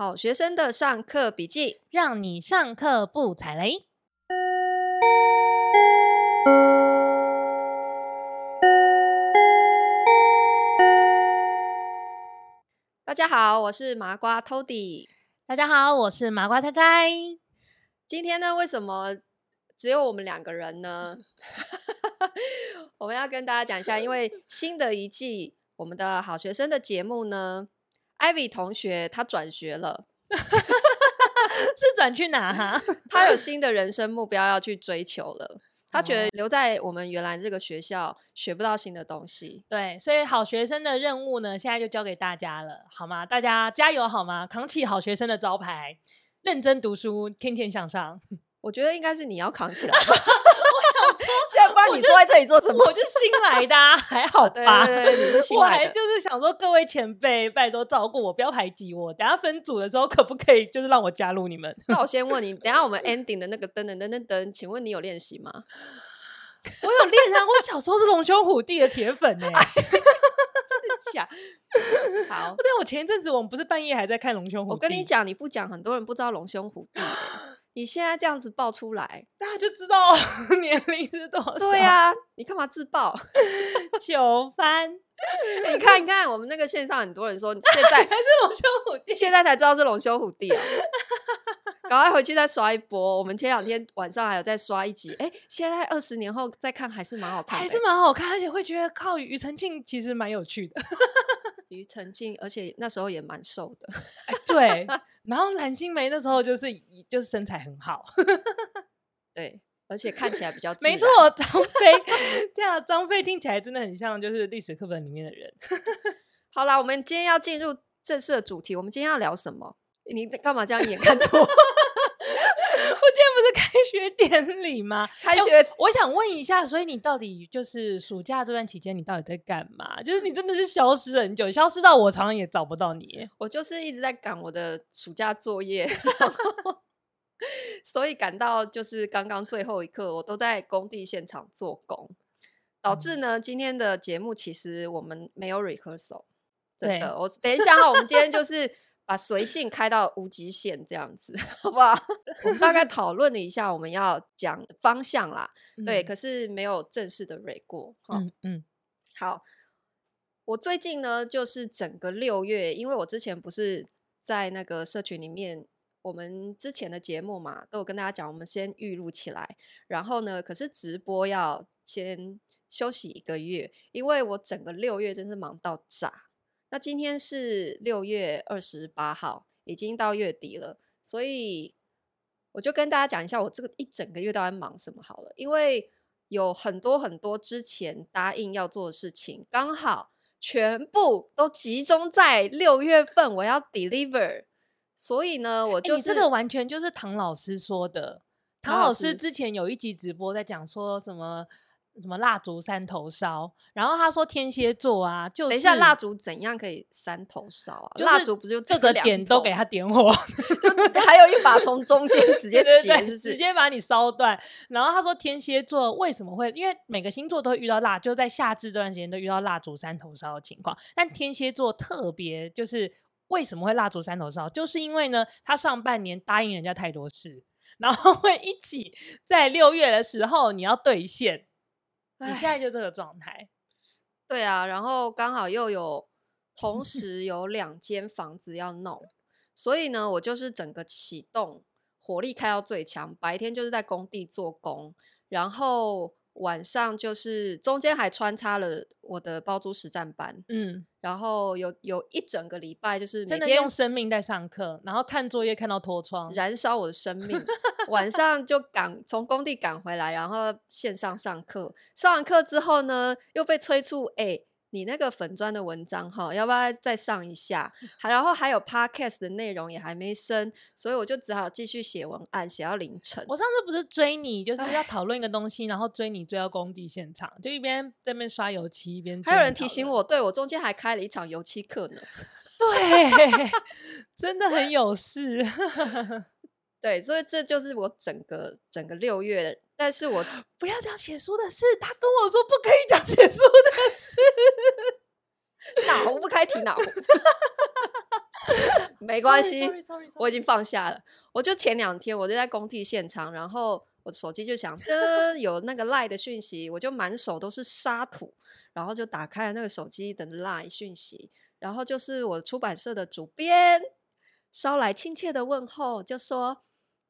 好学生的上课笔记，让你上课不踩雷。大家好，我是麻瓜 Tody。大家好，我是麻瓜太太。今天呢，为什么只有我们两个人呢？我们要跟大家讲一下，因为新的一季我们的好学生的节目呢。Ivy 同学他转学了，是转去哪哈？他有新的人生目标要去追求了。他觉得留在我们原来这个学校学不到新的东西。对，所以好学生的任务呢，现在就交给大家了，好吗？大家加油好吗？扛起好学生的招牌，认真读书，天天向上。我觉得应该是你要扛起来。现在不然你坐在这里做什么？我就新来的，啊，还好吧？对，对，对，你是新来的。我还就是想说，各位前辈，拜托照顾我，不要排挤我。等下分组的时候，可不可以就是让我加入你们？那我先问你，等下我们 ending 的那个噔噔噔噔噔，请问你有练习吗？我有练啊！我小时候是龙兄虎弟的铁粉呢，欸，真的假？好，对，我前一阵子我们不是半夜还在看龙兄虎弟。我跟你讲，你不讲，很多人不知道龙兄虎弟。你现在这样子爆出来，大家就知道 年龄是多少。对呀、啊，你干嘛自爆？糗翻、欸！你看，你看，我们那个线上很多人说，现在还是龙兄虎弟，现在才知道是龙兄虎弟啊！赶快回去再刷一波。我们前两天晚上还有再刷一集，哎、欸，现在二十年后再看还是蛮好看，还是蛮好看，而且会觉得靠庾澄庆其实蛮有趣的。庾澄庆，而且那时候也蛮瘦的，对。然后蓝心湄那时候就是就是身材很好，对，而且看起来比较没错。张飞，对啊，张飞听起来真的很像就是历史课本里面的人。好啦，我们今天要进入正式的主题，我们今天要聊什么？你干嘛这样眼看着我？我 今天不是开学典礼吗？开学，我想问一下，所以你到底就是暑假这段期间，你到底在干嘛？就是你真的是消失很久，消失到我常常也找不到你。我就是一直在赶我的暑假作业，所以赶到就是刚刚最后一刻，我都在工地现场做工，导致呢今天的节目其实我们没有 rehearsal。真的，我等一下哈，我们今天就是。把随性开到无极限，这样子，好不好？我们大概 讨论了一下我们要讲的方向啦，嗯、对，可是没有正式的蕊过。嗯嗯，好，我最近呢，就是整个六月，因为我之前不是在那个社群里面，我们之前的节目嘛，都有跟大家讲，我们先预录起来，然后呢，可是直播要先休息一个月，因为我整个六月真是忙到炸。那今天是六月二十八号，已经到月底了，所以我就跟大家讲一下我这个一整个月都在忙什么好了。因为有很多很多之前答应要做的事情，刚好全部都集中在六月份我要 deliver，所以呢，我就是、欸、这个完全就是唐老师说的。唐老师之前有一集直播在讲说什么。什么蜡烛三头烧？然后他说天蝎座啊，就是等一下蜡烛怎样可以三头烧啊？就是、蜡烛不就这个点都给他点火，就还有一把从中间直接截，是不是？直接把你烧断。然后他说天蝎座为什么会？因为每个星座都会遇到蜡，就在夏至这段时间都遇到蜡烛三头烧的情况。但天蝎座特别就是为什么会蜡烛三头烧？就是因为呢，他上半年答应人家太多事，然后会一起在六月的时候你要兑现。你现在就这个状态，对啊，然后刚好又有同时有两间房子要弄，所以呢，我就是整个启动火力开到最强，白天就是在工地做工，然后。晚上就是中间还穿插了我的包租实战班，嗯，然后有有一整个礼拜就是每天真的用生命在上课，然后看作业看到脱窗，燃烧我的生命。晚上就赶从工地赶回来，然后线上上课，上完课之后呢，又被催促，哎、欸。你那个粉砖的文章哈，要不要再上一下？还然后还有 podcast 的内容也还没升，所以我就只好继续写文案，写到凌晨。我上次不是追你，就是要讨论一个东西，然后追你追到工地现场，就一边在那边刷油漆，一边还有人提醒我，对，我中间还开了一场油漆课呢。对，真的很有事。对，所以这就是我整个整个六月。但是我不要讲写书的事，他跟我说不可以讲写书的事。哪壶不开提哪壶。没关系，我已经放下了。我就前两天我就在工地现场，然后我手机就响，呃，有那个 LINE 的讯息，我就满手都是沙土，然后就打开了那个手机的 LINE 讯息，然后就是我出版社的主编捎来亲切的问候，就说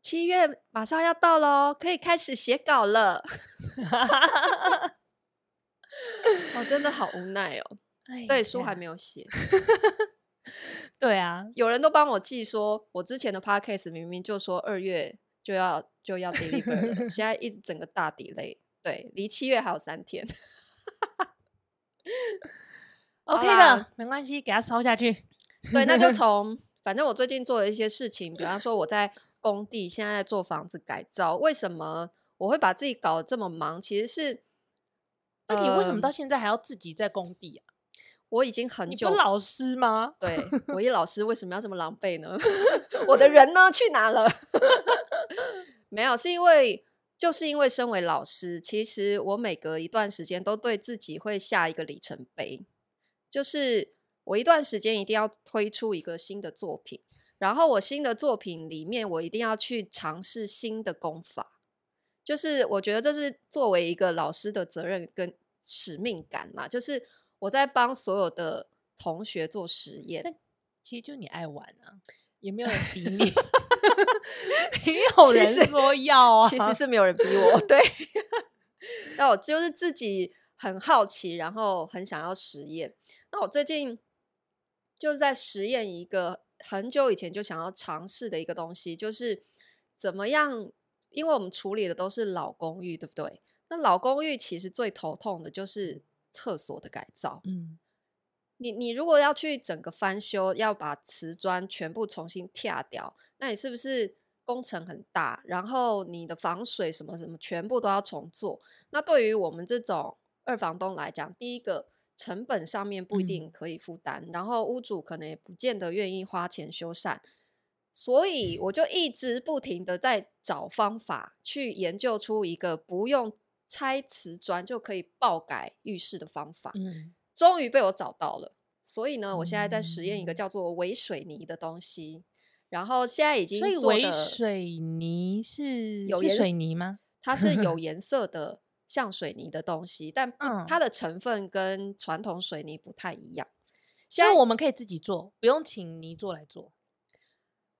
七月马上要到喽，可以开始写稿了。我、哦、真的好无奈哦，哎、对，书还没有写。对啊，有人都帮我记说，我之前的 podcast 明明就说二月就要就要 deliver 了，现在一直整个大 delay，对，离七月还有三天。OK 的，没关系，给他烧下去。对，那就从反正我最近做的一些事情，比方说我在工地现在在做房子改造，为什么我会把自己搞得这么忙？其实是，那你为什么到现在还要自己在工地啊？我已经很久，你不老师吗？对，我一老师为什么要这么狼狈呢？我的 人呢？去哪了？没有，是因为就是因为身为老师，其实我每隔一段时间都对自己会下一个里程碑，就是我一段时间一定要推出一个新的作品，然后我新的作品里面我一定要去尝试新的功法，就是我觉得这是作为一个老师的责任跟使命感嘛，就是。我在帮所有的同学做实验，其实就你爱玩啊，也没有人 逼你，没有人说要啊，其实是没有人逼我，对，那我就是自己很好奇，然后很想要实验。那我最近就是在实验一个很久以前就想要尝试的一个东西，就是怎么样，因为我们处理的都是老公寓，对不对？那老公寓其实最头痛的就是。厕所的改造，嗯，你你如果要去整个翻修，要把瓷砖全部重新贴掉，那你是不是工程很大？然后你的防水什么什么全部都要重做。那对于我们这种二房东来讲，第一个成本上面不一定可以负担，嗯，然后屋主可能也不见得愿意花钱修缮，所以我就一直不停的在找方法去研究出一个不用。拆瓷砖就可以爆改浴室的方法，嗯，终于被我找到了。所以呢，我现在在实验一个叫做微水泥的东西，然后现在已经做的。所以微水泥是有颜水泥吗？它是有颜色的，像水泥的东西，但它的成分跟传统水泥不太一样。现在我们可以自己做，不用请泥做来做。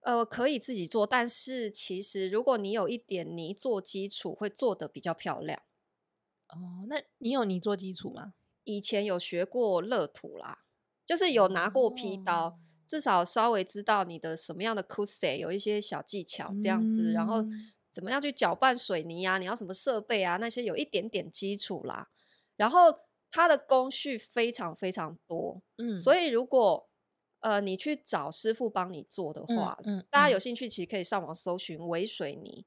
呃，可以自己做，但是其实如果你有一点泥做基础，会做的比较漂亮。哦，那你有泥做基础吗？以前有学过乐土啦，就是有拿过劈刀，哦，至少稍微知道你的什么样的 c u s e 有一些小技巧这样子，嗯，然后怎么样去搅拌水泥啊？你要什么设备啊？那些有一点点基础啦。然后它的工序非常非常多，嗯，所以如果呃你去找师傅帮你做的话，嗯，嗯，大家有兴趣其实可以上网搜寻微水泥。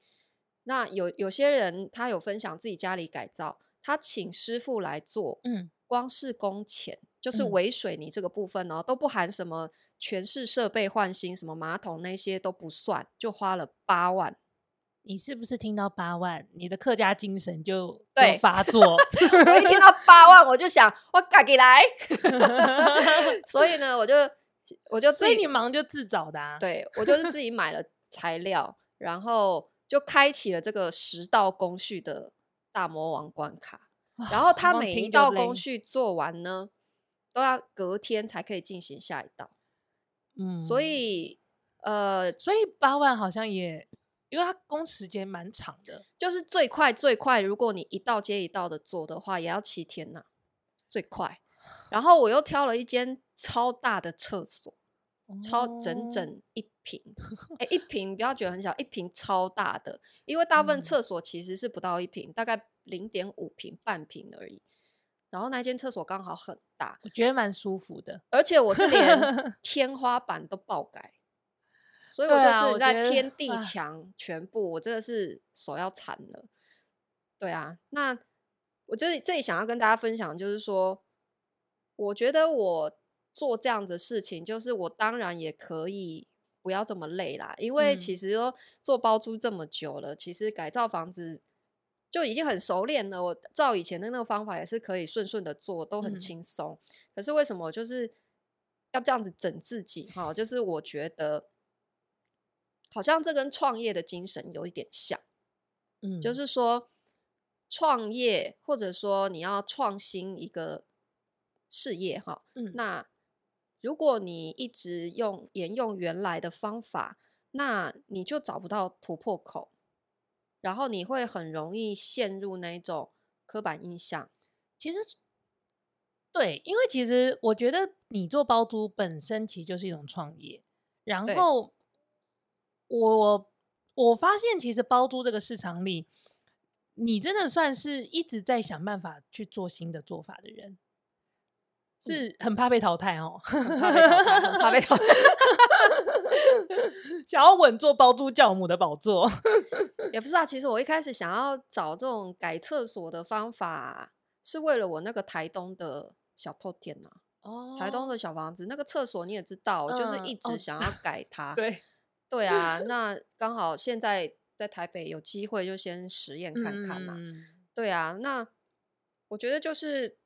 那有有些人他有分享自己家里改造。他请师傅来做，嗯，光是工钱就是微水泥这个部分呢、都不含什么全室设备换新，什么马桶那些都不算，就花了八万。你是不是听到八万，你的客家精神就对发作？我一听到 八万，我就想我赶紧来。所以呢，我就我就所以你忙就自找的啊。对，我就是自己买了材料，然后就开启了这个十道工序的。大魔王关卡，然后他每一道工序做完呢，都要隔天才可以进行下一道。嗯，所以呃，所以八万好像也，因为它工时间蛮长的，就是最快最快，如果你一道接一道的做的话，也要七天呐，最快。然后我又挑了一间超大的厕所。超整整一平，哎、欸，一平不要觉得很小，一平超大的，因为大部分厕所其实是不到一平，嗯，大概零点五平半平而已。然后那间厕所刚好很大，我觉得蛮舒服的，而且我是连 天花板都爆改，所以我就是在天地墙全部，我真的是手要残了。对啊，那我就是这里想要跟大家分享，就是说，我觉得我。做这样的事情，就是我当然也可以不要这么累啦，因为其实说做包租这么久了，其实改造房子就已经很熟练了。我照以前的那个方法也是可以顺顺的做，都很轻松。嗯、可是为什么我就是要这样子整自己？哈，就是我觉得好像这跟创业的精神有一点像。嗯，就是说创业或者说你要创新一个事业，哈，嗯，那如果你一直用沿用原来的方法，那你就找不到突破口。然后你会很容易陷入那种刻板印象。其实，对，因为其实我觉得你做包租本身其实就是一种创业。然后我我发现，其实包租这个市场里，你真的算是一直在想办法去做新的做法的人。是很怕被淘汰哦，很怕被淘汰，很怕被淘汰。想要稳坐包租教母的宝座，也不是啊。其实我一开始想要找这种改厕所的方法，是为了我那个台东的小透天呐。哦，台东的小房子那个厕所你也知道，嗯、就是一直想要改它。哦、对，对 啊。那刚好现在在台北有机会，就先实验看看嘛。嗯、对啊，那我觉得就是。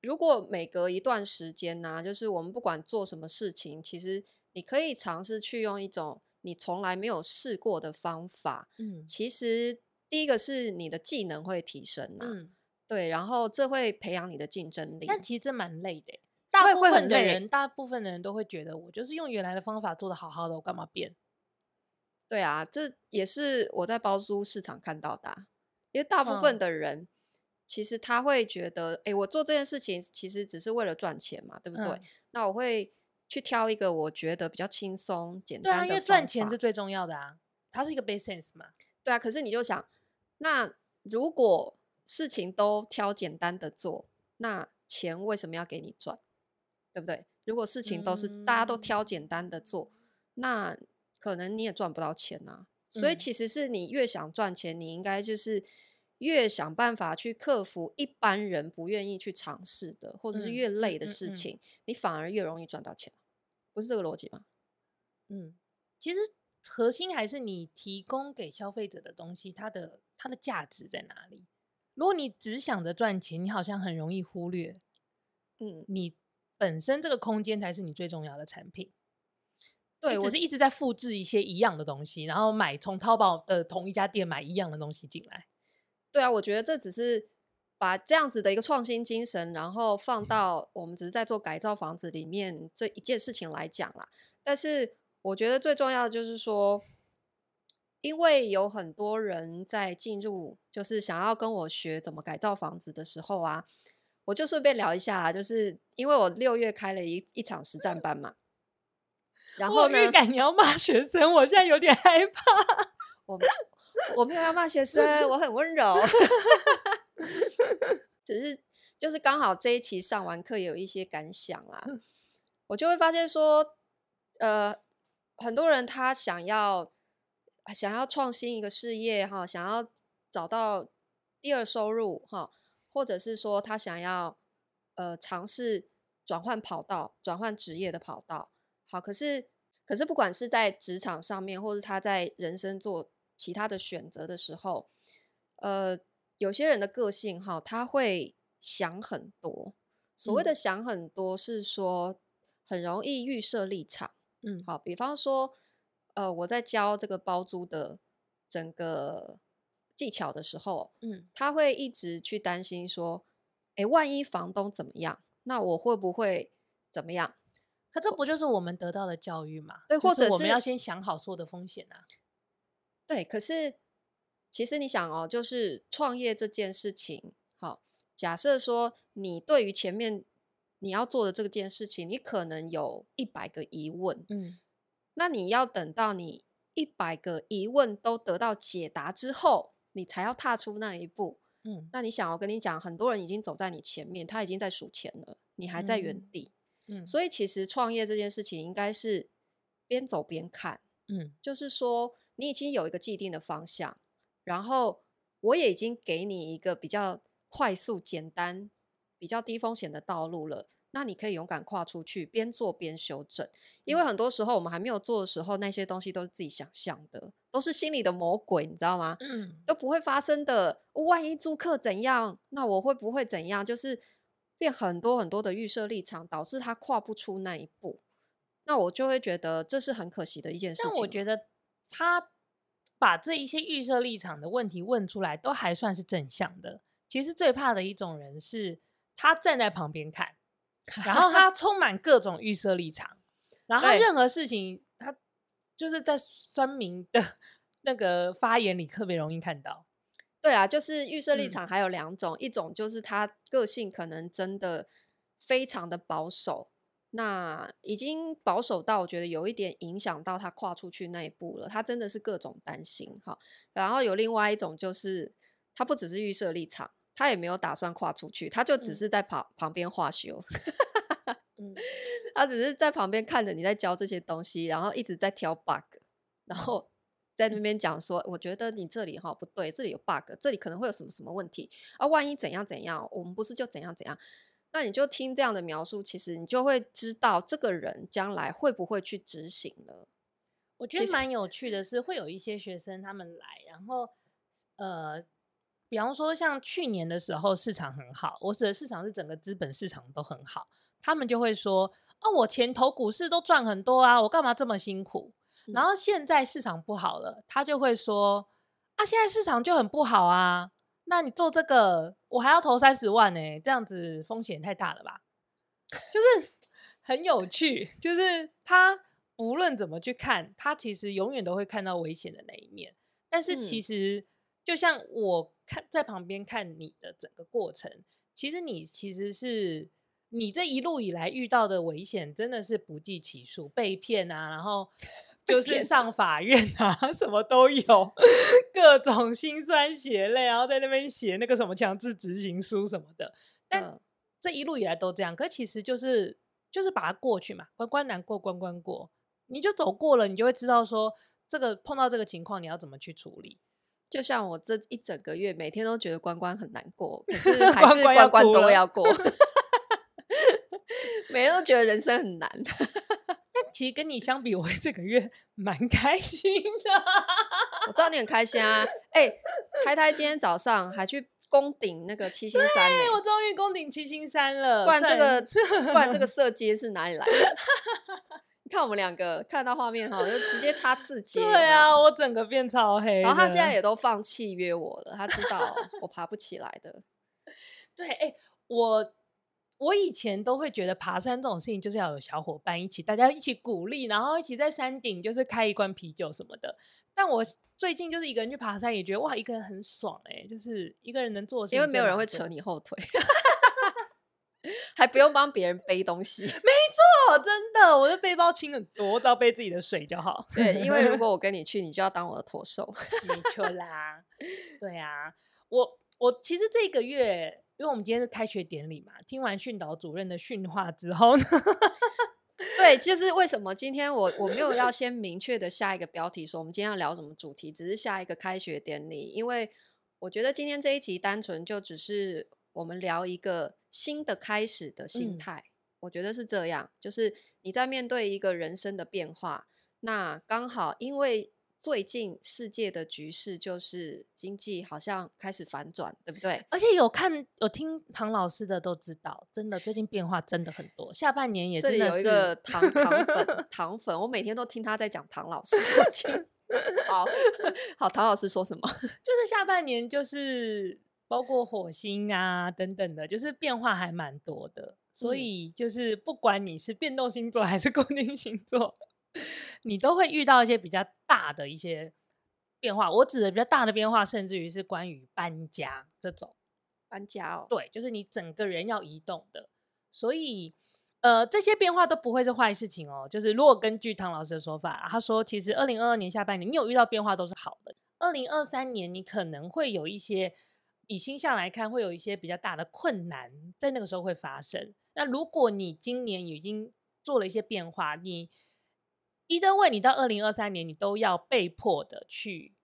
如果每隔一段时间呢、啊，就是我们不管做什么事情，其实你可以尝试去用一种你从来没有试过的方法。嗯，其实第一个是你的技能会提升呐、啊，嗯，对，然后这会培养你的竞争力。但其实这蛮累的，大部分的人，大部分的人都会觉得我就是用原来的方法做的好好的，我干嘛变？对啊，这也是我在包租市场看到的、啊，因为大部分的人。嗯其实他会觉得，哎、欸，我做这件事情其实只是为了赚钱嘛，对不对？嗯、那我会去挑一个我觉得比较轻松、简单的。对啊，因为赚钱是最重要的啊，它是一个 b a s i n e s s 嘛。对啊，可是你就想，那如果事情都挑简单的做，那钱为什么要给你赚？对不对？如果事情都是大家都挑简单的做，嗯、那可能你也赚不到钱啊。所以其实是你越想赚钱，你应该就是。越想办法去克服一般人不愿意去尝试的，或者是越累的事情，嗯嗯嗯、你反而越容易赚到钱，不是这个逻辑吗？嗯，其实核心还是你提供给消费者的东西，它的它的价值在哪里？如果你只想着赚钱，你好像很容易忽略，嗯，你本身这个空间才是你最重要的产品。对，我只是一直在复制一些一样的东西，然后买从淘宝的同一家店买一样的东西进来。对啊，我觉得这只是把这样子的一个创新精神，然后放到我们只是在做改造房子里面这一件事情来讲啦。但是我觉得最重要的就是说，因为有很多人在进入，就是想要跟我学怎么改造房子的时候啊，我就顺便聊一下啦，就是因为我六月开了一一场实战班嘛，然后预感你要骂学生，我现在有点害怕。我。我没有要骂学生，我很温柔，只是就是刚好这一期上完课有一些感想啦，我就会发现说，呃，很多人他想要想要创新一个事业哈，想要找到第二收入哈，或者是说他想要呃尝试转换跑道、转换职业的跑道，好，可是可是不管是在职场上面，或是他在人生做。其他的选择的时候，呃，有些人的个性哈，他会想很多。所谓的想很多，是说很容易预设立场。嗯，好，比方说，呃，我在教这个包租的整个技巧的时候，嗯，他会一直去担心说，哎，万一房东怎么样，那我会不会怎么样？可这不就是我们得到的教育吗？对，或者是我们要先想好所有的风险啊。对，可是其实你想哦，就是创业这件事情，好，假设说你对于前面你要做的这件事情，你可能有一百个疑问，嗯，那你要等到你一百个疑问都得到解答之后，你才要踏出那一步，嗯，那你想，我跟你讲，很多人已经走在你前面，他已经在数钱了，你还在原地，嗯，嗯，所以其实创业这件事情应该是边走边看，嗯，就是说。你已经有一个既定的方向，然后我也已经给你一个比较快速、简单、比较低风险的道路了。那你可以勇敢跨出去，边做边修正。因为很多时候我们还没有做的时候，那些东西都是自己想象的，都是心里的魔鬼，你知道吗？嗯，都不会发生的。万一租客怎样，那我会不会怎样？就是变很多很多的预设立场，导致他跨不出那一步。那我就会觉得这是很可惜的一件事情。但我觉得他把这一些预设立场的问题问出来，都还算是正向的。其实最怕的一种人是，他站在旁边看。然后他 充满各种预设立场，然后他任何事情，他就是在酸民的 那个发言里特别容易看到。对啊，就是预设立场还有两种，嗯，一种就是他个性可能真的非常的保守，那已经保守到我觉得有一点影响到他跨出去那一步了，他真的是各种担心哈。然后有另外一种就是他不只是预设立场。他也没有打算跨出去，他就只是在旁、嗯、旁边画修，嗯，他只是在旁边看着你在教这些东西，然后一直在挑 bug，然后在那边讲说，我觉得你这里哈不对，这里有 bug，这里可能会有什么什么问题啊？万一怎样怎样，我们不是就怎样怎样？那你就听这样的描述，其实你就会知道这个人将来会不会去执行了。我觉得蛮有趣的是，会有一些学生他们来，然后呃。比方说，像去年的时候市场很好，我指的市场是整个资本市场都很好，他们就会说：“啊，我前投股市都赚很多啊，我干嘛这么辛苦？”嗯。然后现在市场不好了，他就会说：“啊，现在市场就很不好啊，那你做这个，我还要投三十万呢，这样子风险太大了吧？”就是很有趣，就是他不论怎么去看，他其实永远都会看到危险的那一面，但是其实。嗯就像我看在旁边看你的整个过程，其实你其实是你这一路以来遇到的危险真的是不计其数，被骗啊，然后 就是上法院啊，什么都有，各种心酸血泪，然后在那边写那个什么强制执行书什么的。但这一路以来都这样，可其实就是就是把它过去嘛，关关难过关关过，你就走过了，你就会知道说这个碰到这个情况你要怎么去处理。就像我这一整个月，每天都觉得关关很难过，可 是还是关关都要过。每天都觉得人生很难，但其实跟你相比，我这个月 蛮开心的。我知道你很开心啊！哎、欸，台台今天早上还去攻顶那个七星山，欸，我终于攻顶七星山了。不然这个，不然这个 色阶是哪里来的？看我们两个看到画面哈，就直接差四阶。对啊，我整个变超黑。然后他现在也都放弃约我了，他知道我爬不起来的。对，哎、欸，我我以前都会觉得爬山这种事情就是要有小伙伴一起，大家一起鼓励，然后一起在山顶就是开一罐啤酒什么的。但我最近就是一个人去爬山，也觉得哇，一个人很爽哎、欸，就是一个人能做因为没有人会扯你后腿。还不用帮别人背东西，没错，真的，我的背包轻很多，只要背自己的水就好。对，因为如果我跟你去，你就要当我的驼兽。没错啦，对啊，我我其实这个月，因为我们今天是开学典礼嘛，听完训导主任的训话之后呢，对，就是为什么今天我我没有要先明确的下一个标题说我们今天要聊什么主题，只是下一个开学典礼，因为我觉得今天这一集单纯就只是。我们聊一个新的开始的心态，嗯，我觉得是这样，就是你在面对一个人生的变化，那刚好因为最近世界的局势就是经济好像开始反转，对不对？而且有看有听唐老师的都知道，真的最近变化真的很多，下半年也真的是有一个唐唐粉 唐粉，我每天都听他在讲唐老师。好好，唐老师说什么？就是下半年就是。包括火星啊等等的，就是变化还蛮多的，所以就是不管你是变动星座还是固定星座，你都会遇到一些比较大的一些变化。我指的比较大的变化，甚至于是关于搬家这种搬家哦，对，就是你整个人要移动的。所以呃，这些变化都不会是坏事情哦。就是如果根据唐老师的说法，他说其实二零二二年下半年你有遇到变化都是好的，二零二三年你可能会有一些。以星象来看，会有一些比较大的困难在那个时候会发生。那如果你今年已经做了一些变化，你一登位，你到二零二三年，你都要被迫的去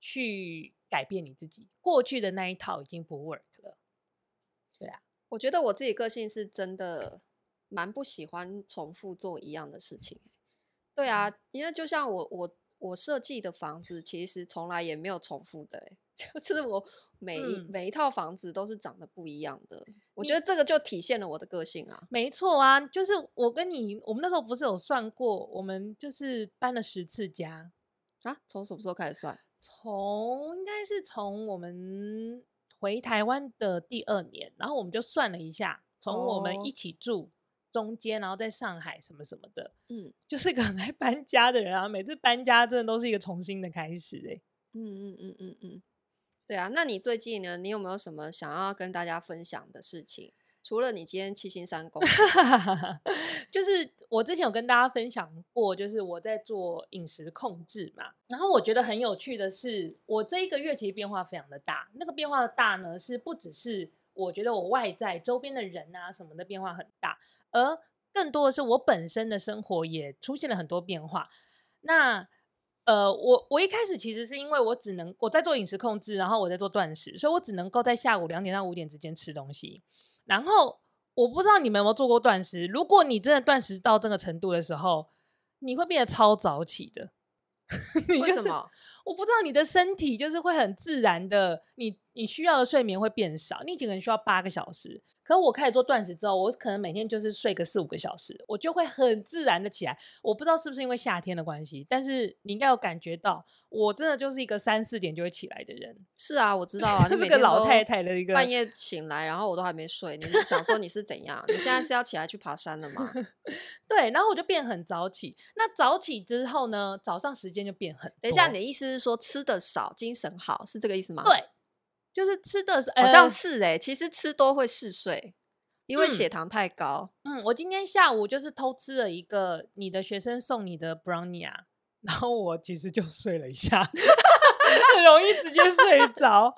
去改变你自己，过去的那一套已经不 work 了。对啊，我觉得我自己个性是真的蛮不喜欢重复做一样的事情。对啊，因为就像我我我设计的房子，其实从来也没有重复的，就是我每一、嗯、每一套房子都是长得不一样的。我觉得这个就体现了我的个性啊。没错啊，就是我跟你，我们那时候不是有算过，我们就是搬了十次家啊？从什么时候开始算？从应该是从我们回台湾的第二年，然后我们就算了一下，从我们一起住中间，然后在上海什么什么的，嗯，就是个很爱搬家的人啊。每次搬家真的都是一个重新的开始哎、欸。嗯嗯嗯嗯嗯，对啊。那你最近呢？你有没有什么想要跟大家分享的事情？除了你今天七星山工，就是我之前有跟大家分享过，就是我在做饮食控制嘛。然后我觉得很有趣的是，我这一个月其实变化非常的大。那个变化的大呢，是不只是我觉得我外在周边的人啊什么的变化很大，而更多的是我本身的生活也出现了很多变化。那呃，我我一开始其实是因为我只能我在做饮食控制，然后我在做断食，所以我只能够在下午两点到五点之间吃东西。然后我不知道你们有没有做过断食，如果你真的断食到这个程度的时候，你会变得超早起的。你就是、为什么？我不知道你的身体就是会很自然的，你你需要的睡眠会变少，你可能需要八个小时。可我开始做断食之后，我可能每天就是睡个四五个小时，我就会很自然的起来。我不知道是不是因为夏天的关系，但是你应该有感觉到，我真的就是一个三四点就会起来的人。是啊，我知道啊，就是个老太太的一个半夜醒来，然后我都还没睡。你是想说你是怎样？你现在是要起来去爬山了吗？对，然后我就变很早起。那早起之后呢，早上时间就变很。等一下，你的意思是说吃的少，精神好，是这个意思吗？对。就是吃的是，好像是哎、欸，其实吃多会嗜睡，因为血糖太高。嗯，嗯，我今天下午就是偷吃了一个你的学生送你的 brownie 啊，然后我其实就睡了一下，很容易直接睡着。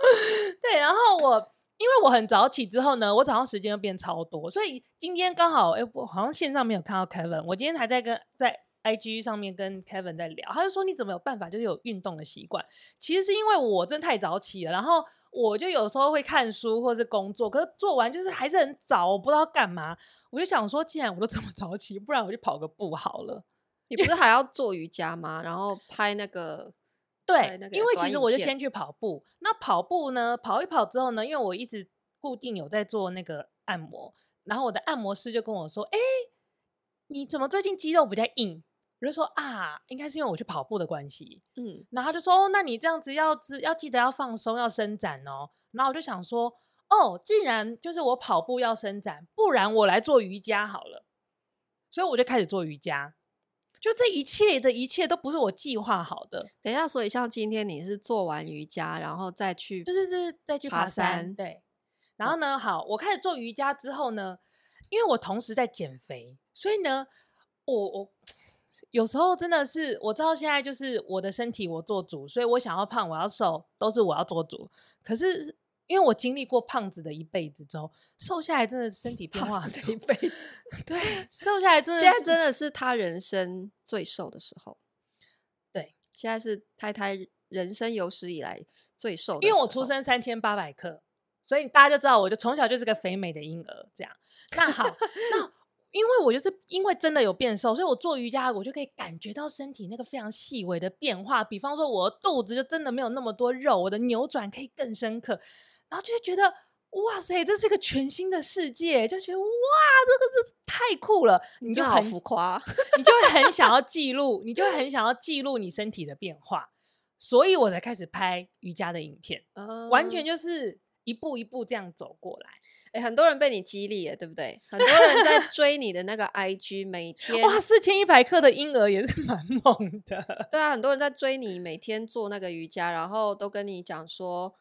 对，然后我因为我很早起之后呢，我早上时间又变超多，所以今天刚好哎、欸，我好像线上没有看到 Kevin，我今天还在跟在 IG 上面跟 Kevin 在聊，他就说你怎么有办法就是有运动的习惯？其实是因为我真的太早起了，然后。我就有时候会看书或是工作，可是做完就是还是很早，我不知道干嘛。我就想说，既然我都这么早起，不然我就跑个步好了。你不是还要做瑜伽吗？然后拍那个 对，那个因为其实我就先去跑步。那跑步呢，跑一跑之后呢，因为我一直固定有在做那个按摩，然后我的按摩师就跟我说：“哎，你怎么最近肌肉比较硬？”我就说啊，应该是因为我去跑步的关系，嗯，然后他就说，哦，那你这样子要要记得要放松，要伸展哦。然后我就想说，哦，既然就是我跑步要伸展，不然我来做瑜伽好了。所以我就开始做瑜伽。就这一切的一切都不是我计划好的。等一下，所以像今天你是做完瑜伽，然后再去，对对对，再去爬山，爬山对。然后呢，好，我开始做瑜伽之后呢，因为我同时在减肥，所以呢，我我。有时候真的是我知道现在就是我的身体我做主，所以我想要胖我要瘦都是我要做主。可是因为我经历过胖子的一辈子之后，瘦下来真的身体变化的一辈子。对，瘦下来真的现在真的是他人生最瘦的时候。对，现在是太太人生有史以来最瘦的。因为我出生三千八百克，所以大家就知道我就从小就是个肥美的婴儿。这样，那好，那。因为我就是因为真的有变瘦，所以我做瑜伽，我就可以感觉到身体那个非常细微的变化。比方说，我的肚子就真的没有那么多肉，我的扭转可以更深刻，然后就会觉得哇塞，这是一个全新的世界，就觉得哇，这个这太酷了，你就很浮夸，你就会很想要记录，你就会很想要记录你身体的变化，所以我才开始拍瑜伽的影片，嗯、完全就是一步一步这样走过来。哎、欸，很多人被你激励了，对不对？很多人在 追你的那个 IG，每天哇，四千一百克的婴儿也是蛮猛的。对啊，很多人在追你，每天做那个瑜伽，然后都跟你讲说，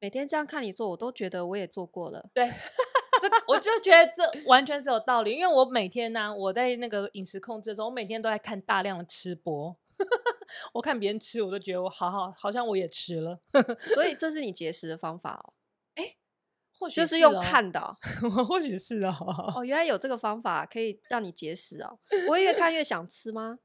每天这样看你做，我都觉得我也做过了。对，这我就觉得这完全是有道理，因为我每天呢、啊，我在那个饮食控制中，我每天都在看大量的吃播，我看别人吃，我都觉得我好好，好像我也吃了。所以这是你节食的方法哦。就是用看的、哦，或许是哦。哦，原来有这个方法可以让你节食哦。我会越看越想吃吗？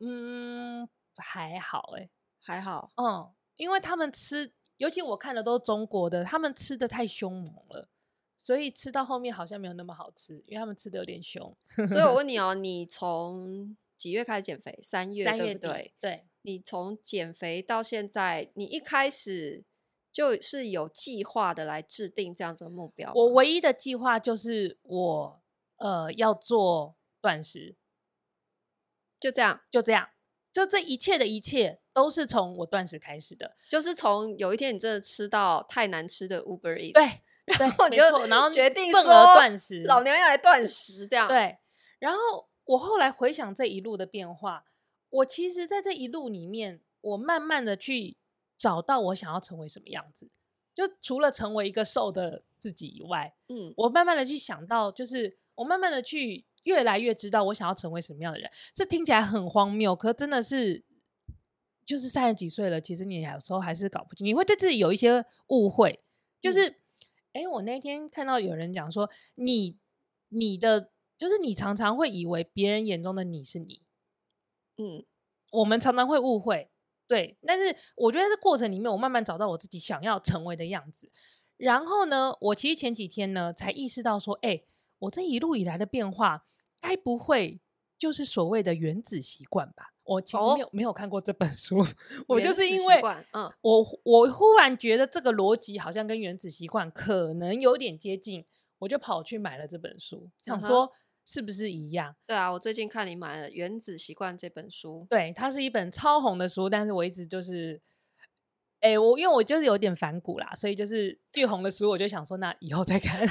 嗯，还好哎，还好。嗯，因为他们吃，尤其我看的都是中国的，他们吃的太凶猛了，所以吃到后面好像没有那么好吃，因为他们吃的有点凶。所以我问你哦，你从几月开始减肥？三月，三月对不对？对。你从减肥到现在，你一开始就是有计划的来制定这样子的目标。我唯一的计划就是我呃要做断食，就这样，就这样，就这一切的一切都是从我断食开始的。就是从有一天你真的吃到太难吃的 Uber Eats，对，然后你就然后决定说断食，老娘要来断食这样。对，然后我后来回想这一路的变化。我其实，在这一路里面，我慢慢的去找到我想要成为什么样子。就除了成为一个瘦的自己以外，嗯，我慢慢的去想到，就是我慢慢的去越来越知道我想要成为什么样的人。这听起来很荒谬，可真的是，就是三十几岁了，其实你有时候还是搞不清，你会对自己有一些误会。就是，哎、嗯，我那天看到有人讲说，你你的就是你常常会以为别人眼中的你是你。嗯，我们常常会误会，对。但是我觉得在这过程里面，我慢慢找到我自己想要成为的样子。然后呢，我其实前几天呢才意识到说，哎、欸，我这一路以来的变化，该不会就是所谓的原子习惯吧？我其实没有、哦、没有看过这本 书，我就是因为，嗯，我我忽然觉得这个逻辑好像跟原子习惯可能有点接近，我就跑去买了这本书，想说。嗯是不是一样？对啊，我最近看你买了《原子习惯》这本书，对，它是一本超红的书，但是我一直就是，哎、欸，我因为我就是有点反骨啦，所以就是最红的书，我就想说，那以后再看。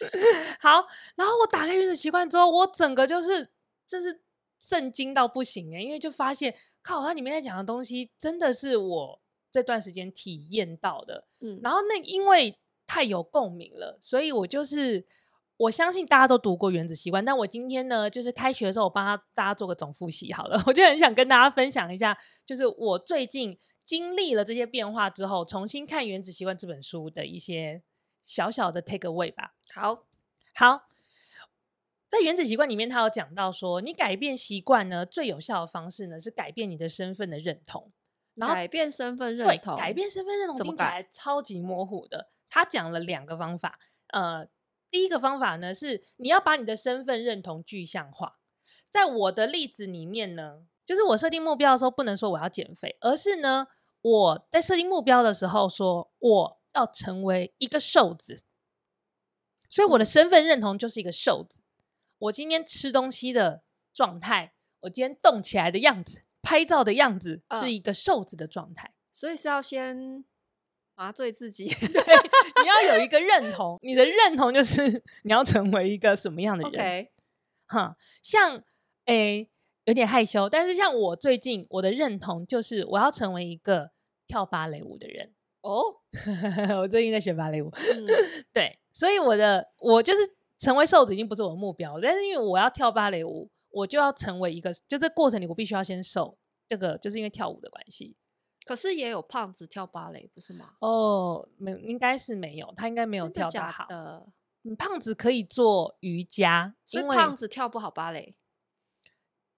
好，然后我打开《原子习惯》之后，我整个就是就是震惊到不行哎，因为就发现靠，它里面在讲的东西真的是我这段时间体验到的，嗯，然后那因为太有共鸣了，所以我就是。我相信大家都读过《原子习惯》，但我今天呢，就是开学的时候，我帮他大家做个总复习好了。我就很想跟大家分享一下，就是我最近经历了这些变化之后，重新看《原子习惯》这本书的一些小小的 take away 吧。好，好，在《原子习惯》里面，他有讲到说，你改变习惯呢，最有效的方式呢，是改变你的身份的认同。然后改变身份认同，改变身份认同听起来超级模糊的。他讲了两个方法，呃。第一个方法呢，是你要把你的身份认同具象化。在我的例子里面呢，就是我设定目标的时候，不能说我要减肥，而是呢，我在设定目标的时候说我要成为一个瘦子。所以我的身份认同就是一个瘦子。我今天吃东西的状态，我今天动起来的样子，拍照的样子，是一个瘦子的状态。呃，所以是要先。麻醉自己，对，你要有一个认同，你的认同就是 你要成为一个什么样的人。哈，像诶、欸，有点害羞，但是像我最近我的认同就是我要成为一个跳芭蕾舞的人。哦，我最近在学芭蕾舞，嗯、对，所以我的我就是成为瘦子已经不是我的目标，但是因为我要跳芭蕾舞，我就要成为一个，就这过程里我必须要先瘦，这个就是因为跳舞的关系。可是也有胖子跳芭蕾，不是吗？哦，没，应该是没有，他应该没有跳得好。真的胖子可以做瑜伽，所以胖子跳不好芭蕾。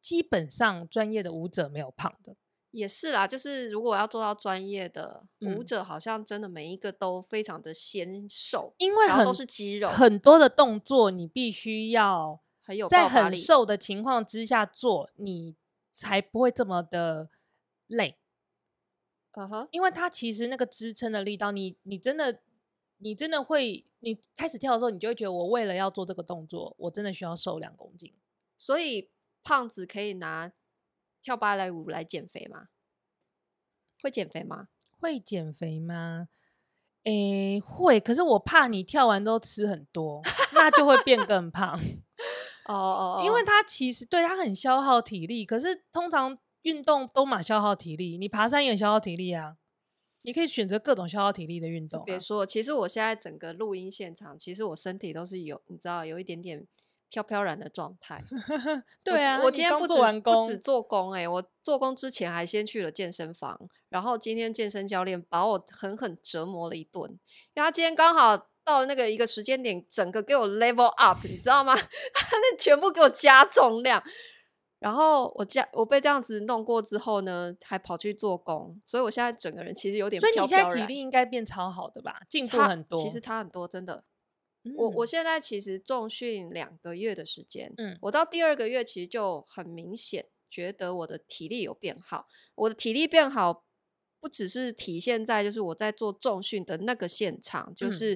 基本上专业的舞者没有胖的。也是啦，就是如果要做到专业的舞者，好像真的每一个都非常的纤瘦，因为很都是肌肉，很多的动作你必须要很有在很瘦的情况之下做，你才不会这么的累。Uh huh. 因为它其实那个支撑的力道，你你真的你真的会，你开始跳的时候，你就会觉得我为了要做这个动作，我真的需要瘦两公斤。所以胖子可以拿跳芭蕾舞来减肥吗？会减肥吗？会减肥吗？诶，会。可是我怕你跳完都吃很多，那就会变更胖。哦哦哦，因为它其实对它很消耗体力，可是通常。运动都蛮消耗体力，你爬山也消耗体力啊。你可以选择各种消耗体力的运动啊。别说，其实我现在整个录音现场，其实我身体都是有，你知道，有一点点飘飘然的状态。对啊，我，我今天不止不止做工哎、欸，我做工之前还先去了健身房，然后今天健身教练把我狠狠折磨了一顿，因为他今天刚好到了那个一个时间点，整个给我 level up，你知道吗？他那全部给我加重量。然后我这样，我被这样子弄过之后呢，还跑去做工，所以我现在整个人其实有点飘飘然。所以你现在体力应该变超好的吧？进步很多，其实差很多，真的。嗯、我我现在其实重训两个月的时间，嗯，我到第二个月其实就很明显觉得我的体力有变好。我的体力变好，不只是体现在就是我在做重训的那个现场，就是、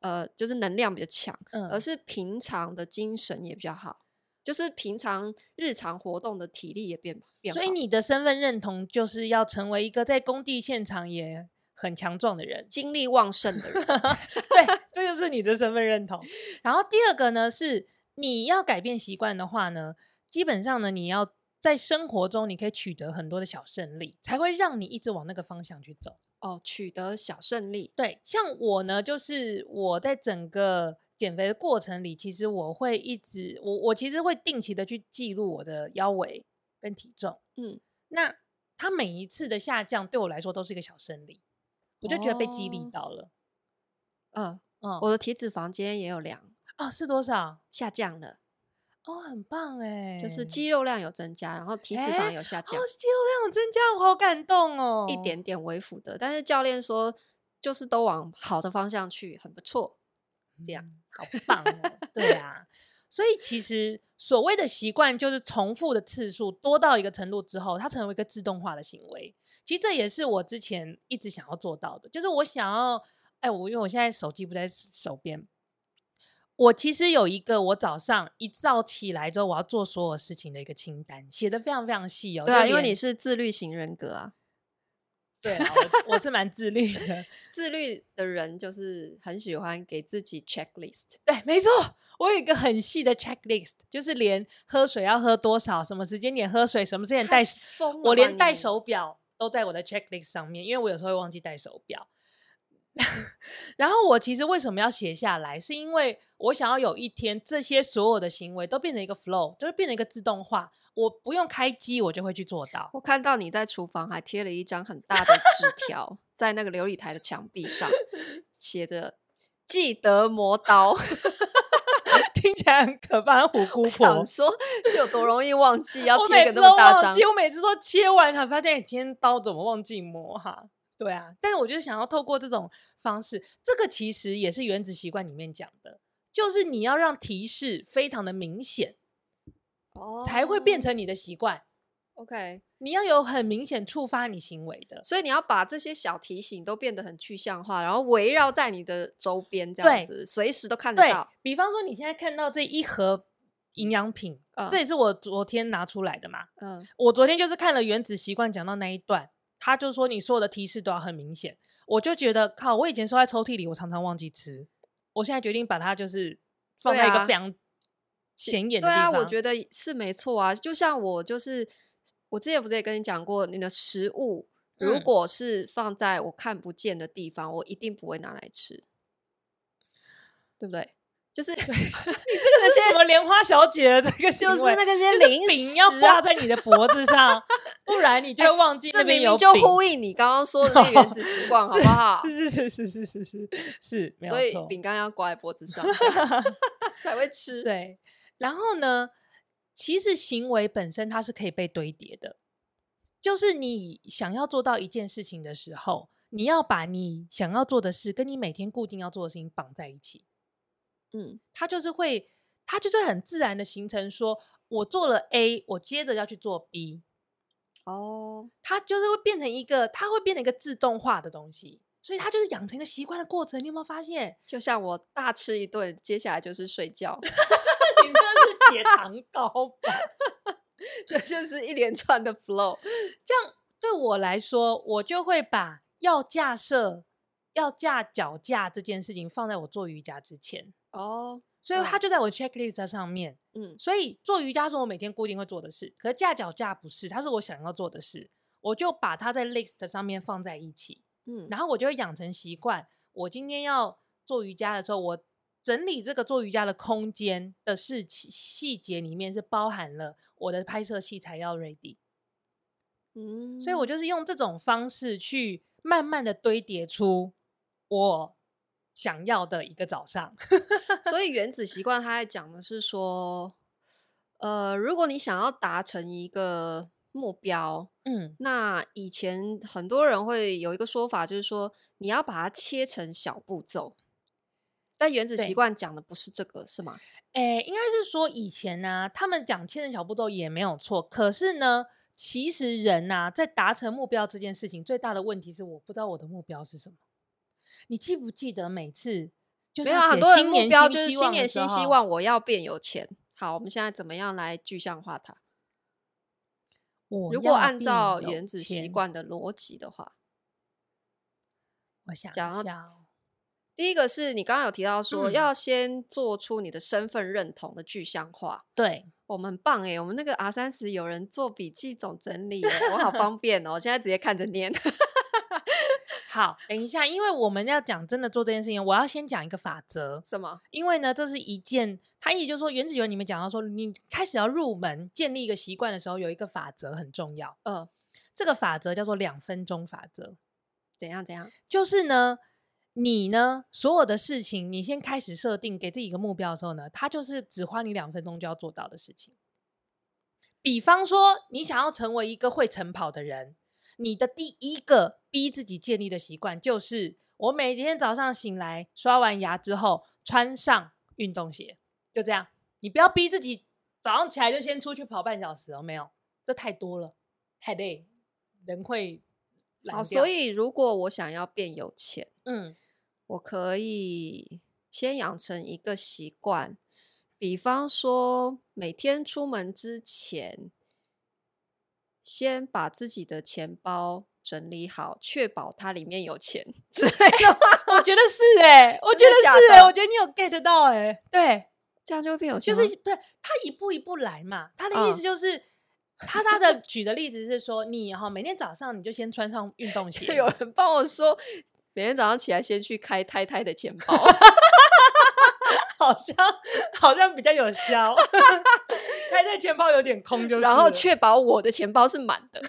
嗯、呃，就是能量比较强，嗯，而是平常的精神也比较好，就是平常日常活动的体力也变变好。所以你的身份认同就是要成为一个在工地现场也很强壮的人，精力旺盛的人，对，这就是你的身份认同。然后第二个呢，是你要改变习惯的话呢，基本上呢，你要在生活中你可以取得很多的小胜利，才会让你一直往那个方向去走。哦，取得小胜利，对，像我呢，就是我在整个减肥的过程里，其实我会一直，我我其实会定期的去记录我的腰围跟体重，嗯，那它每一次的下降对我来说都是一个小胜利。我就觉得被激励到了，嗯、哦、嗯，我的体脂肪今天也有量哦，是多少？下降了，哦，很棒哎，就是。肌肉量有增加，然后体脂肪有下降，哦，肌肉量有增加，我好感动哦，一点点微幅的，但是教练说就是都往好的方向去，很不错，这样、嗯、好棒哦，对啊，所以其实所谓的习惯就是重复的次数多到一个程度之后，它成为一个自动化的行为。其实这也是我之前一直想要做到的，就是我想要，哎，我因为我现在手机不在手边，我其实有一个我早上一早起来之后我要做所有事情的一个清单，写的非常非常细哦。对啊，因为你是自律型人格啊。对啊，我我是蛮自律的，自律的人就是很喜欢给自己 checklist。对，没错，我有一个很细的 checklist，就是连喝水要喝多少，什么时间点喝水，什么时间点戴，我连戴手表。都在我的 checklist 上面，因为我有时候会忘记带手表。然后我其实为什么要写下来，是因为我想要有一天这些所有的行为都变成一个 flow，就是变成一个自动化，我不用开机，我就会去做到。我看到你在厨房还贴了一张很大的纸条，在那个琉璃台的墙壁上，写着“记得磨刀。” 听起来很可怕，虎姑婆。想说是有多容易忘记，要贴个那么大张。我每次都切完，才发现今天刀怎么忘记磨哈？对啊，但是我就想要透过这种方式，这个其实也是原子习惯里面讲的，就是你要让提示非常的明显，哦，才会变成你的习惯。OK，你要有很明显触发你行为的，所以你要把这些小提醒都变得很具象化，然后围绕在你的周边，这样子随时都看得到。比方说，你现在看到这一盒营养品，嗯，这也是我昨天拿出来的嘛。嗯，我昨天就是看了《原子习惯》讲到那一段，他就说你所有的提示都要很明显，我就觉得靠，我以前收在抽屉里，我常常忘记吃，我现在决定把它就是放在一个非常显眼的地方。对啊，我觉得是没错啊，就像我就是。我之前不是也跟你讲过，你的食物如果是放在我看不见的地方，嗯、我一定不会拿来吃，对不对？就是 你这个是什么莲花小姐的这个就是那个些零食要挂在你的脖子上，不然你 就会忘记这边有饼。这明明就呼应你刚刚说的那个原子习惯，好不好？是是是是是是是是，所以饼干要挂在脖子上才会吃。对，然后呢？其实行为本身它是可以被堆叠的，就是你想要做到一件事情的时候，你要把你想要做的事跟你每天固定要做的事情绑在一起，嗯，它就是会，它就是很自然的形成说，说我做了 A，我接着要去做 B，哦，它就是会变成一个，它会变成一个自动化的东西。所以它就是养成一个习惯的过程，你有没有发现？就像我大吃一顿，接下来就是睡觉。你这是血糖高吧？这就是一连串的 flow。这样对我来说，我就会把要架设、要架脚架这件事情放在我做瑜伽之前。哦，所以它就在我 checklist 上面。嗯，所以做瑜伽是我每天固定会做的事，可是架脚架不是，它是我想要做的事，我就把它在 list 上面放在一起。嗯，然后我就会养成习惯。我今天要做瑜伽的时候，我整理这个做瑜伽的空间的事情细节里面是包含了我的拍摄器材要 ready。嗯，所以我就是用这种方式去慢慢的堆叠出我想要的一个早上。所以原子习惯他在讲的是说，呃，如果你想要达成一个。目标，嗯，那以前很多人会有一个说法，就是说你要把它切成小步骤，但原子习惯讲的不是这个，是吗？诶，应该是说以前呢、啊，他们讲千人小步骤也没有错。可是呢，其实人呐、啊，在达成目标这件事情，最大的问题是我不知道我的目标是什么。你记不记得每次就没有很多人目标就是新年新希望，我要变有钱。好，我们现在怎么样来具象化它？如果按照原子习惯的逻辑的话，我想一下。第一个是你刚刚有提到说，要先做出你的身份认同的具象化。对，我们很棒哎，我们那个 R 三十有人做笔记总整理，我好方 便哦，我现在直接看着念。好，等一下，因为我们要讲真的做这件事情，我要先讲一个法则。什么？因为呢，这是一件，它意思就是说，原子习惯里面讲到说，你开始要入门建立一个习惯的时候，有一个法则很重要。嗯、呃，这个法则叫做两分钟法则。怎样？怎样？就是呢，你呢，所有的事情，你先开始设定给自己一个目标的时候呢，它就是只花你两分钟就要做到的事情。比方说，你想要成为一个会晨跑的人。你的第一个逼自己建立的习惯，就是我每天早上醒来刷完牙之后穿上运动鞋，就这样。你不要逼自己早上起来就先出去跑半小时哦，没有，这太多了，太累，人会懒。好，所以如果我想要变有钱，嗯，我可以先养成一个习惯，比方说每天出门之前。先把自己的钱包整理好，确保它里面有钱 之类的话，我觉得是哎、欸，我觉得是哎、欸，我觉得你有 get 到哎、欸，对，这样就会变有钱。就是不是他一步一步来嘛？他的意思就是，嗯、他他的举的例子是说，你哈每天早上你就先穿上运动鞋。有人帮我说，每天早上起来先去开太太的钱包，好像好像比较有效。开太钱包有点空，就是，然后确保我的钱包是满的。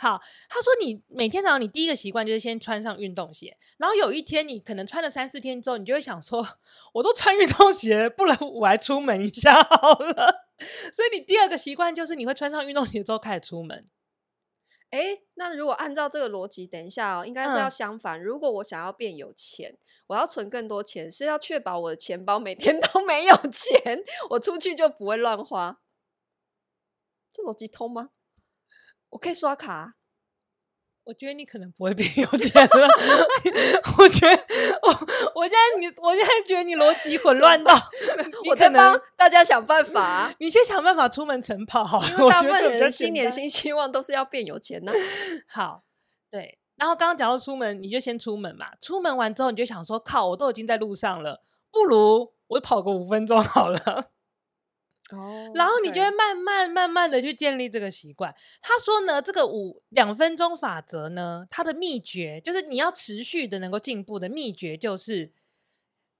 好，他说你每天早上你第一个习惯就是先穿上运动鞋，然后有一天你可能穿了三四天之后，你就会想说，我都穿运动鞋，不然我还出门一下好了。所以你第二个习惯就是你会穿上运动鞋之后开始出门。哎，那如果按照这个逻辑，等一下哦，应该是要相反。嗯、如果我想要变有钱，我要存更多钱，是要确保我的钱包每天 都没有钱，我出去就不会乱花。这逻辑通吗？我可以刷卡。我觉得你可能不会变有钱了。我觉得我我现在你我现在觉得你逻辑混乱到，我在帮大家想办法、啊。你先想办法出门晨跑好了，因为大部分人新年新希望都是要变有钱呢、啊。好，对。然后刚刚讲到出门，你就先出门嘛。出门完之后，你就想说，靠，我都已经在路上了，不如我跑个五分钟好了。哦，然后你就会慢慢慢慢的去建立这个习惯。他说呢，这个五两分钟法则呢，它的秘诀就是你要持续的能够进步的秘诀就是，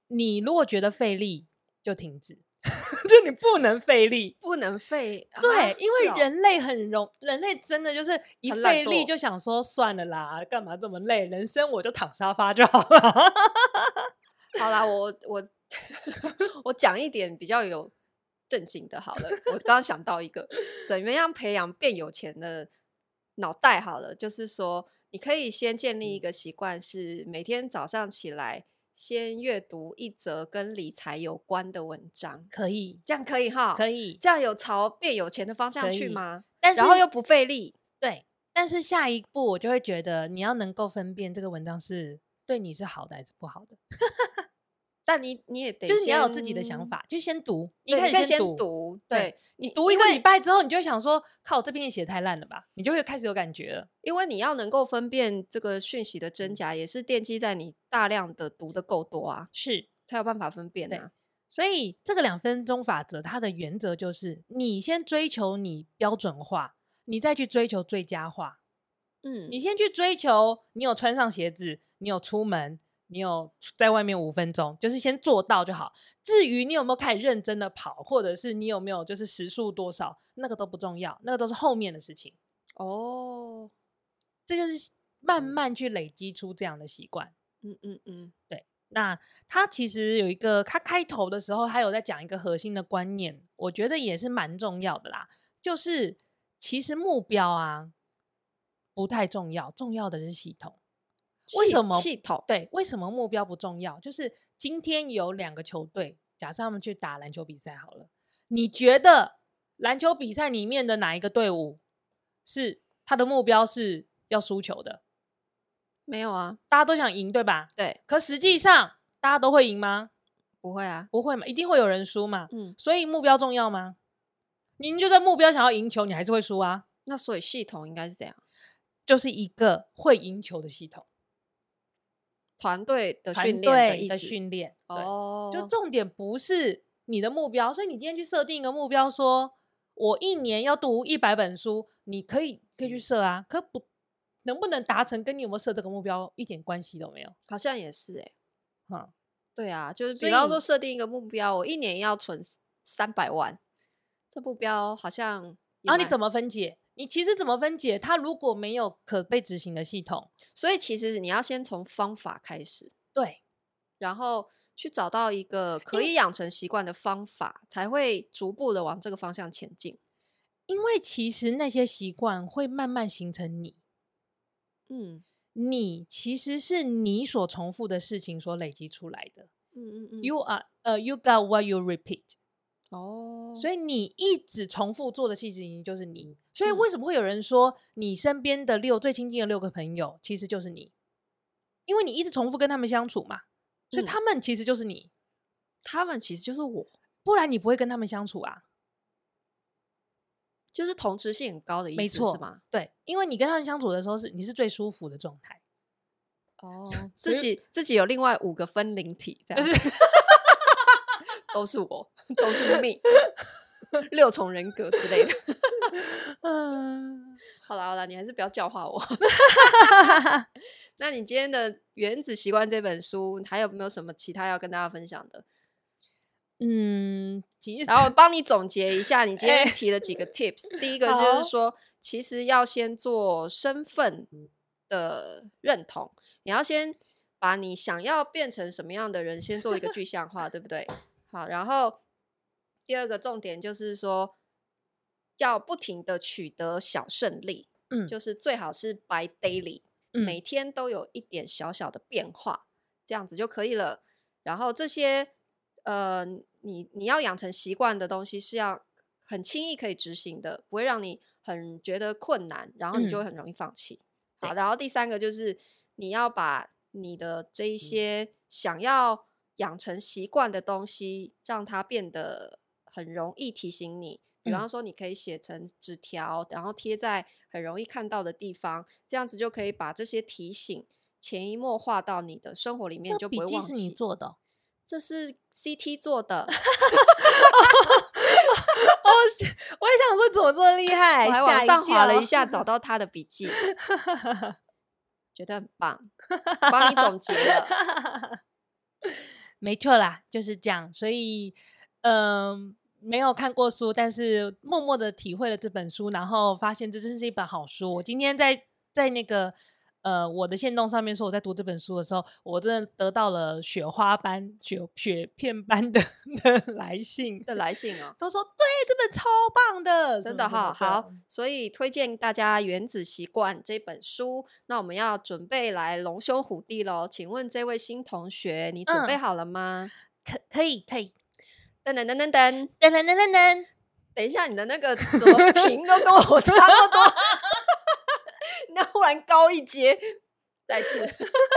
你如果觉得费力就停止，就你不能费力，不能费。对，啊、因为人类很容，人类真的就是一费力就想说算了啦，干嘛这么累？人生我就躺沙发就好了。好啦，我我 我讲一点比较有。正经的，好了，我刚刚想到一个，怎么样培养变有钱的脑袋？好了，就是说，你可以先建立一个习惯，是每天早上起来先阅读一则跟理财有关的文章。可以，这样可以哈？可以，这样有朝变有钱的方向去吗？但是然后又不费力。对，但是下一步我就会觉得，你要能够分辨这个文章是对你是好的还是不好的。但你你也得，就是你要有自己的想法，就先读，你可以先读，对，你读一个礼拜之后，你就会想说，靠，这篇写得太烂了吧，你就会开始有感觉了。因为你要能够分辨这个讯息的真假，也是奠基在你大量的读的够多啊，是才有办法分辨啊。所以这个两分钟法则，它的原则就是，你先追求你标准化，你再去追求最佳化。嗯，你先去追求，你有穿上鞋子，你有出门。你有在外面五分钟，就是先做到就好。至于你有没有开始认真的跑，或者是你有没有就是时速多少，那个都不重要，那个都是后面的事情。哦，这就是慢慢去累积出这样的习惯。嗯嗯嗯，对。那他其实有一个，他开头的时候他有在讲一个核心的观念，我觉得也是蛮重要的啦。就是其实目标啊不太重要，重要的是系统。为什么系统？对，为什么目标不重要？就是今天有两个球队，假设他们去打篮球比赛好了，你觉得篮球比赛里面的哪一个队伍是他的目标是要输球的？没有啊，大家都想赢，对吧？对。可实际上，大家都会赢吗？不会啊，不会嘛，一定会有人输嘛。嗯，所以目标重要吗？您就算目标想要赢球，你还是会输啊。那所以系统应该是这样，就是一个会赢球的系统，团队的训练的训练。哦，就重点不是你的目标，所以你今天去设定一个目标，说我一年要读一百本书，你可以可以去设啊，可不能不能达成，跟你有没有设这个目标一点关系都没有。好像也是哎、欸，嗯，对啊，就是比方说设定一个目标，我一年要存三百万，这目标好像，然后、啊、你怎么分解？你其实怎么分解？它如果没有可被执行的系统，所以其实你要先从方法开始，对，然后去找到一个可以养成习惯的方法，才会逐步的往这个方向前进。因为其实那些习惯会慢慢形成你，嗯，你其实是你所重复的事情所累积出来的。嗯嗯嗯，You are 呃、uh,，You got what you repeat。哦，所以你一直重复做的事情就是你。所以为什么会有人说你身边的六最亲近的六个朋友其实就是你？因为你一直重复跟他们相处嘛，所以他们其实就是你，他们其实就是我，不然你不会跟他们相处啊。就是同质性很高的意思，没错，是吗？对，因为你跟他们相处的时候是你是最舒服的状态。哦，自己自己有另外五个分灵体，这样。就是都是我，都是命，六重人格之类的。嗯，好了好了，你还是不要教化我。那你今天的《原子习惯》这本书，还有没有什么其他要跟大家分享的？嗯，然后我帮你总结一下，你今天提了几个 tips。欸、第一个就是说，其实要先做身份的认同，你要先把你想要变成什么样的人，先做一个具象化，对不对？好，然后第二个重点就是说，要不停的取得小胜利，嗯，就是最好是 by daily，嗯，每天都有一点小小的变化，这样子就可以了。然后这些，呃，你你要养成习惯的东西是要很轻易可以执行的，不会让你很觉得困难，然后你就会很容易放弃。嗯，好，然后第三个就是你要把你的这一些想要。养成习惯的东西，让它变得很容易提醒你。比方说，你可以写成纸条，嗯，然后贴在很容易看到的地方，这样子就可以把这些提醒潜移默化到你的生活里面，就不会忘记。是你做的？这 是 CT 做的。我我也想说，怎么这么厉害？我还往上滑了一下，找到他的笔记，觉得很棒，帮你总结了。没错啦，就是这样。所以，嗯、没有看过书，但是默默的体会了这本书，然后发现这真是一本好书。我今天在在那个呃我的线动上面说我在读这本书的时候，我真的得到了雪花般、雪雪片般的 的来信的来信哦，都说对这本超棒的，真的哈好，所以推荐大家《原子习惯》这本书。那我们要准备来龙兄虎弟喽，请问这位新同学，你准备好了吗？嗯、可可以可以，等等等等等，等等等等等，等一下，你的那个怎么 评都跟我差不多。高一阶，再次，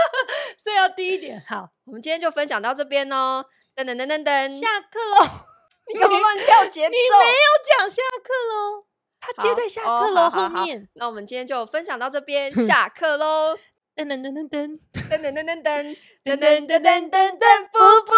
所以要低一点。好，我们今天就分享到这边哦。噔噔噔噔噔，下课喽！你干嘛乱跳节奏？你没有讲下课喽？他接在下课喽后面。那我们今天就分享到这边，下课喽！噔噔噔噔噔噔噔噔噔噔噔噔噔噔噔，布布。